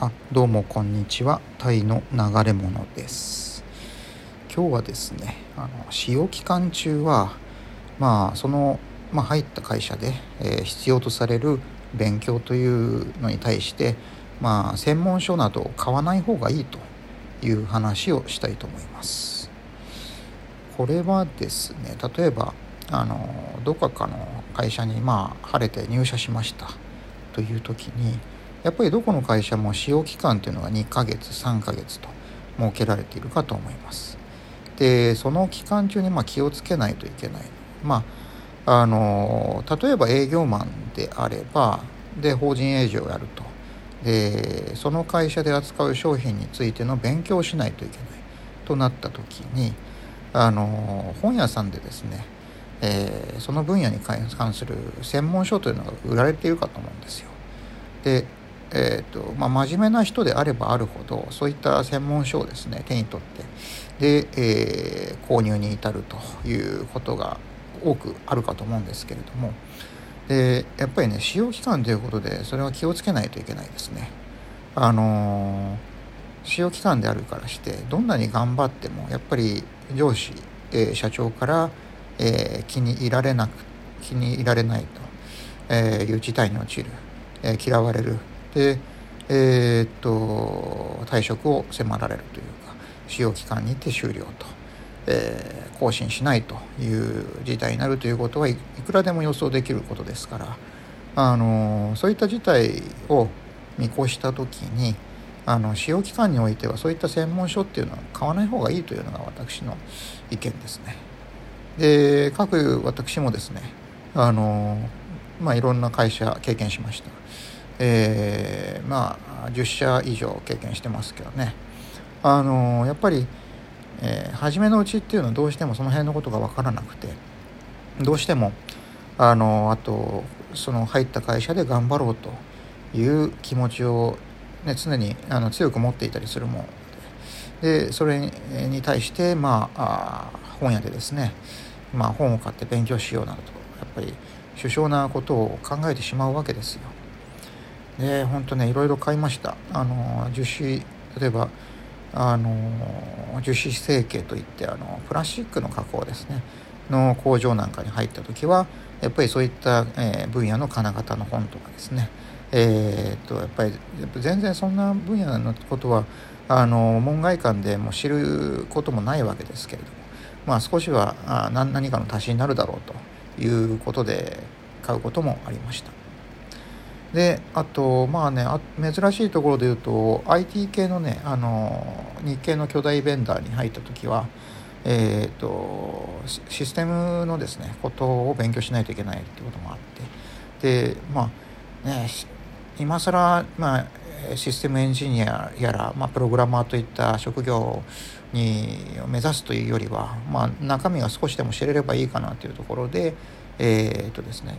あどうもこんにちは。タイの流れ物です。今日はですねあの使用期間中はまあその、まあ、入った会社で、えー、必要とされる勉強というのに対してまあ専門書などを買わない方がいいという話をしたいと思います。これはですね例えばあのどこかの会社にまあ晴れて入社しましたという時にやっぱりどこの会社も使用期間というのが2ヶ月3ヶ月と設けられているかと思います。でその期間中にま気をつけないといけない。まああの例えば営業マンであればで法人営業をやるとでその会社で扱う商品についての勉強をしないといけないとなった時にあの本屋さんでですね、えー、その分野に関する専門書というのが売られているかと思うんですよ。でえーとまあ、真面目な人であればあるほどそういった専門書をですね手に取ってで、えー、購入に至るということが多くあるかと思うんですけれどもでやっぱりね使用期間ということでそれは気をつけないといけないですね。あのー、使用期間であるからしてどんなに頑張ってもやっぱり上司、えー、社長から、え、気に入られなく気に入られないと、えいう事態に陥る、え嫌われる、えー、っと退職を迫られるというか使用期間にて終了と、えー、更新しないという事態になるということはいくらでも予想できることですからあのそういった事態を見越した時にあの使用期間においてはそういった専門書っていうのは買わない方がいいというのが私の意見ですね。で各私もですねあのまあいろんな会社経験しました。えー、まあ10社以上経験してますけどねあのやっぱり、えー、初めのうちっていうのはどうしてもその辺のことが分からなくてどうしてもあのあとその入った会社で頑張ろうという気持ちを、ね、常にあの強く持っていたりするものでそれに対してまあ本屋でですね、まあ、本を買って勉強しようなどとやっぱり首相なことを考えてしまうわけですよ。で本当ねいろいろ買いました。あの樹脂例えばあの樹脂成形といってあのプラスチックの加工ですね。の工場なんかに入った時はやっぱりそういった、えー、分野の金型の本とかですね。えー、っとやっぱり全然そんな分野のことはあの門外観でも知ることもないわけですけれどもまあ少しはあ何かの足しになるだろうということで買うこともありました。であとまあね珍しいところで言うと IT 系のねあの日系の巨大ベンダーに入った時はえーと、システムのですねことを勉強しないといけないってこともあって。でまあね今更まあシステムエンジニアやら、まあ、プログラマーといった職業に目指すというよりは、まあ、中身が少しでも知れればいいかなというところで、えー、っとですね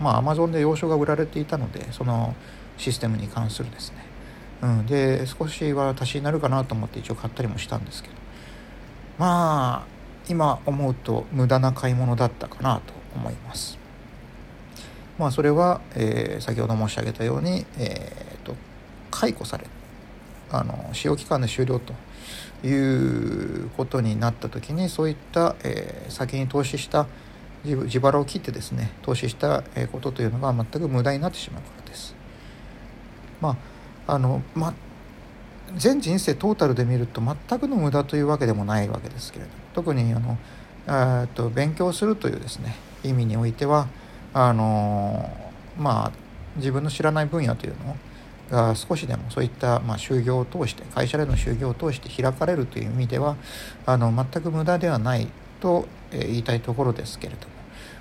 まあアマゾンで洋書が売られていたのでそのシステムに関するですね、うん、で少しは足しになるかなと思って一応買ったりもしたんですけど。まあ今思うと無駄な買い物だったかなと思います。まあそれは、えー、先ほど申し上げたように、えーと、解雇されあの使用期間で終了ということになった時にそういった、えー、先に投資した自腹を切ってですね投資したことというのが全く無駄になってしまうからです。まああのま全人生トータルで見ると全くの無駄というわけでもないわけですけれど特にあのあと勉強するというですね意味においてはあのまあ自分の知らない分野というのが少しでもそういった、まあ、就業を通して会社での就業を通して開かれるという意味ではあの全く無駄ではないと言いたいところですけれども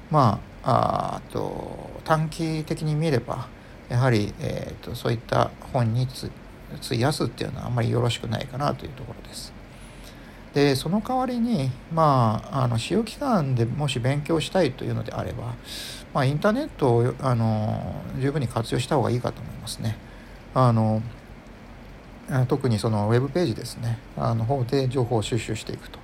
まああと短期的に見ればやはり、えーと、そういった本に費やすっていうのはあんまりよろしくないかなというところです。でその代わりにまああの使用期間でもし勉強したいというのであれば、まあ、インターネットをあの十分に活用した方がいいかと思いますね。あの特にそのウェブページですねあの方で情報を収集していくと。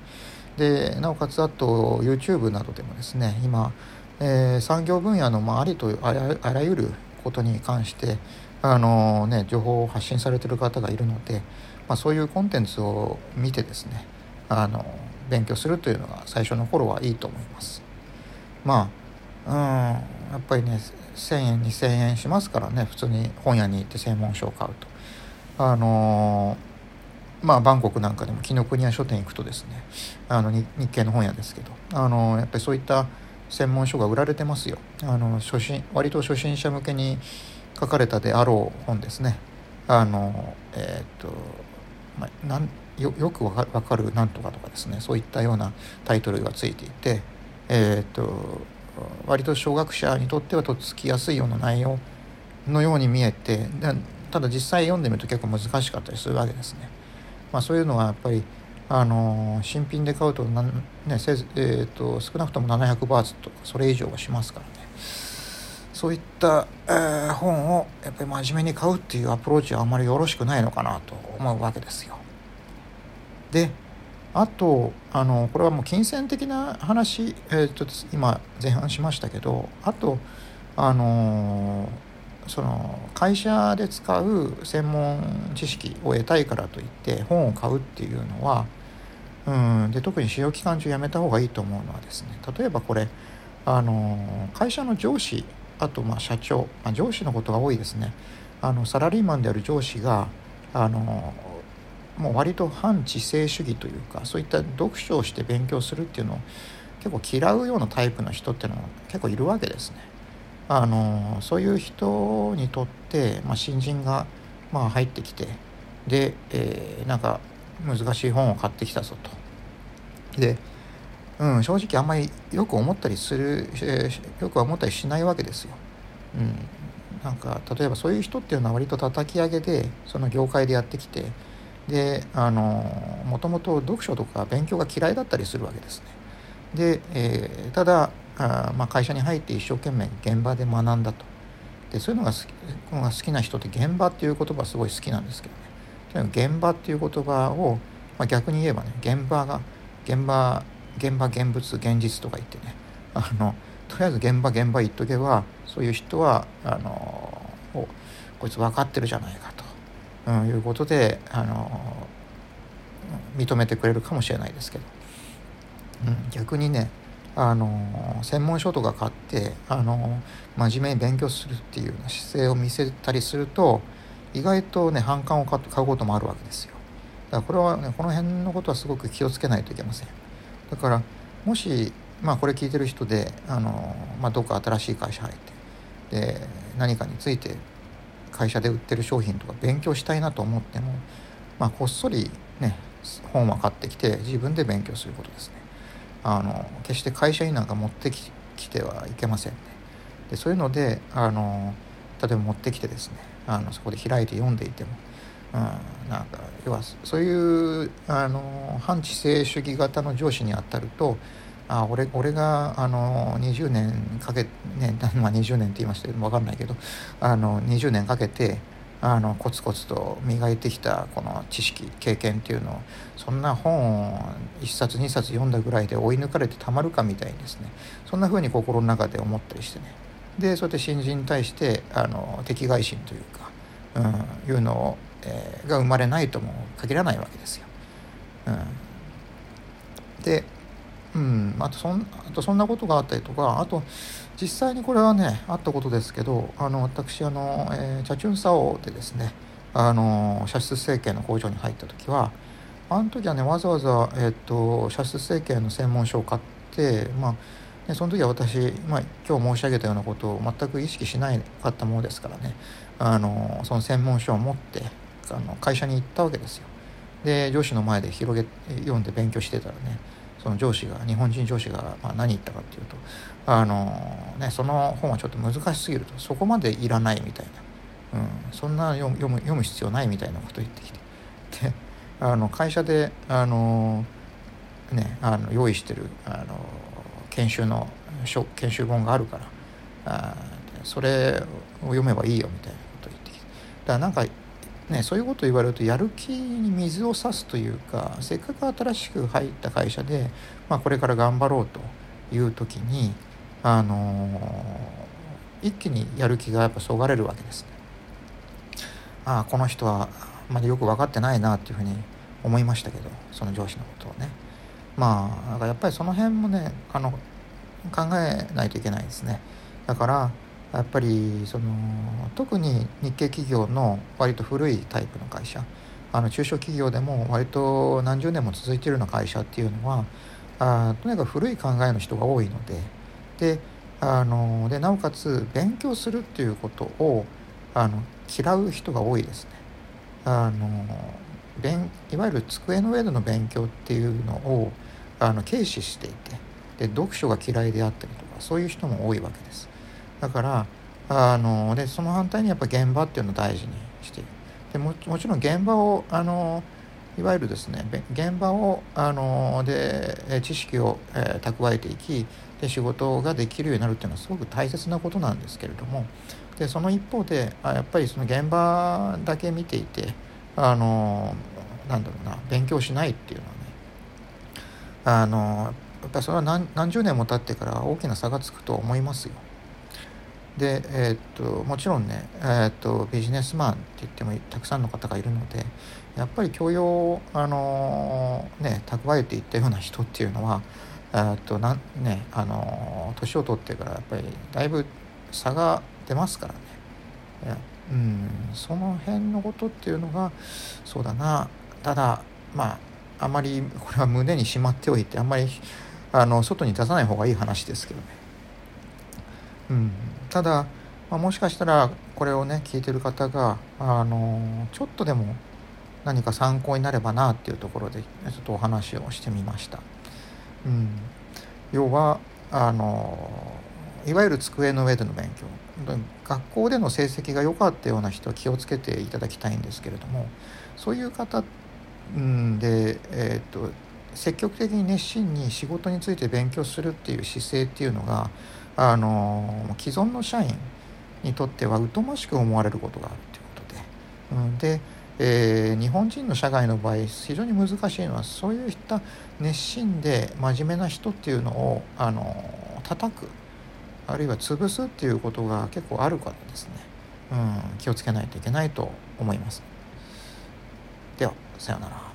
でなおかつあと YouTube などでもですね今、えー、産業分野の、まあ、ありとあらゆることに関して、あのね情報を発信されてる方がいるので、まあ、そういうコンテンツを見てですねあの勉強するというのが最初の頃はいいと思います。まあうんやっぱりね1,000円2,000円しますからね普通に本屋に行って専門書を買うと。あのまあバンコクなんかでも紀ノ国屋書店行くとですねあの日系の本屋ですけどあのやっぱりそういった専門書が売られてますよ。あの初心割と初心者向けに書かれたであろう本ですね。あのえっ、と、まあ、なんよよくわかるなんとかとかですねそういったようなタイトルがついていて、えっ、と割と小学者にとってはとっつきやすいような内容のように見えてただ実際読んでみると結構難しかったりするわけですね。まあ、そういうのはやっぱりあの新品で買うとなん、ねせえーと、少なくとも700バーツとかそれ以上はしますからねそういった、えー、本をやっぱり真面目に買うっていうアプローチはあんまりよろしくないのかなと思うわけですよ。であとあのこれはもう金銭的な話、えーと、と今前半しましたけどあとあのーその会社で使う専門知識を得たいからといって本を買うっていうのはうんで特に使用期間中やめた方がいいと思うのはですね例えばこれあの会社の上司あとま社長、まあ、上司のことが多いですねあのサラリーマンである上司があのもう割と反知性主義というかそういった読書をして勉強するっていうのを結構嫌うようなタイプの人っていうのは結構いるわけですね。あのそういう人にとって、まあ、新人が、まあ、入ってきてで、えー、なんか難しい本を買ってきたぞと。で、うん、正直あんまりよく思ったりする、えー、よく思ったりしないわけですよ。うん、なんか例えばそういう人っていうのは割と叩き上げでその業界でやってきてであのもともと読書とか勉強が嫌いだったりするわけですね。で、えー、ただあ、まあ、会社に入って一生懸命現場で学んだと。でそういうのが好きのが好きな人って現場っていう言葉すごい好きなんですけどね。現場っていう言葉を、まあ、逆に言えばね現場が現場現場現物現実とか言ってね。あのとりあえず現場現場言っとけばそういう人はあのこいつ分かってるじゃないかと、うん、いうことであの認めてくれるかもしれないですけど、うん、逆にねあの専門書とか買ってあの真面目に勉強するっていう姿勢を見せたりすると意外とね反感を買うこともあるわけですよ。だからこれはねこの辺のことはすごく気をつけないといけません。だからもしまあこれ聞いてる人であの、まあ、どっか新しい会社入ってで何かについて会社で売ってる商品とか勉強したいなと思っても、まあ、こっそりね本は買ってきて自分で勉強することですね。あの決して会社になんか持ってきてはいけませんね。でそういうのであの例えば持ってきてですねあのそこで開いて読んでいても、うん、なんか要はそういうあの反知性主義型の上司に当たるとあ俺俺があの20年かけ、ねまあ、20年って言いましたけど分かんないけどあの20年かけてあのコツコツと磨いてきたこの知識経験っていうのをそんな本を1冊2冊読んだぐらいで追い抜かれてたまるかみたいにですね。そんな風に心の中で思ったりしてね。でそうやって新人に対してあの敵外心というか、うん、いうのを、えー、が生まれないとも限らないわけですよ。うん、うん、あとそんあとそんなことがあったりとかあと実際にこれはねあったことですけどあの私あの、えー、チャチュンサオでですねあの射出成形の工場に入った時はあの時はねわざわざ、えーと、射出成形の専門書を買ってまあね、その時は私、まあ、今日申し上げたようなことを全く意識しないかったものですからねあのその専門書を持ってあの会社に行ったわけですよ。で上司の前で広げ読んで勉強してたらねその上司が日本人上司がま何言ったかっていうとあの、ね、その本はちょっと難しすぎるとそこまでいらないみたいな、うん、そんな読む読む必要ないみたいなこと言ってきて。であの会社であの、ね、あの用意してるあの研修の研修本があるからあそれを読めばいいよみたいなこと言ってきて。だからなんかね、そういうことを言われるとやる気に水を差すというかせっかく新しく入った会社で、まあ、これから頑張ろうという時に、あのー、一気にやる気がやっぱそがれるわけですね。あこの人はまだよく分かってないなっていうふうに思いましたけどその上司のことをねまあだからやっぱりその辺もねあの考えないといけないですねだからやっぱりその特に日系企業の割と古いタイプの会社あの中小企業でも割と何十年も続いているような会社っていうのはあとにかく古い考えの人が多いのでであのでなおかつ勉強するっていうことをあの嫌う人が多いですね。あの勉いわゆる机の上での勉強っていうのをあの軽視していてで読書が嫌いであったりとかそういう人も多いわけです。だからあのでその反対にやっぱ現場っていうのを大事にしている。でももちろん現場をあのいわゆるですね現場をあので知識を、えー、蓄えていきで仕事ができるようになるっていうのはすごく大切なことなんですけれどもでその一方であやっぱりその現場だけ見ていてあのなんだろうな勉強しないっていうのはねあのやっぱそれは何何十年も経ってから大きな差がつくと思いますよ。で、えー、っともちろんね、えー、っとビジネスマンって言ってもたくさんの方がいるのでやっぱり教養をあのね蓄えていったような人っていうのはえっとなねあの年を取ってからやっぱりだいぶ差が出ますからね。うんその辺のことっていうのがそうだな。ただまああまりこれは胸にしまっておいてあんまりあの外に出さない方がいい話ですけどね。うん、ただ、まあ、もしかしたらこれをね聞いてる方があのちょっとでも何か参考になればなっていうところでちょっとお話をしてみました。うん、要はあのいわゆる机の上での勉強学校での成績が良かったような人は気をつけていただきたいんですけれどもそういう方で、えーと、積極的に熱心に仕事について勉強するっていう姿勢っていうのがあの既存の社員にとっては疎ましく思われることがあるということで。うん、でえー、日本人の社会の場合非常に難しいのはそういった熱心で真面目な人っていうのをあの叩くあるいは潰すっていうことが結構あるからですね、うん、気をつけないといけないと思います。ではさようなら。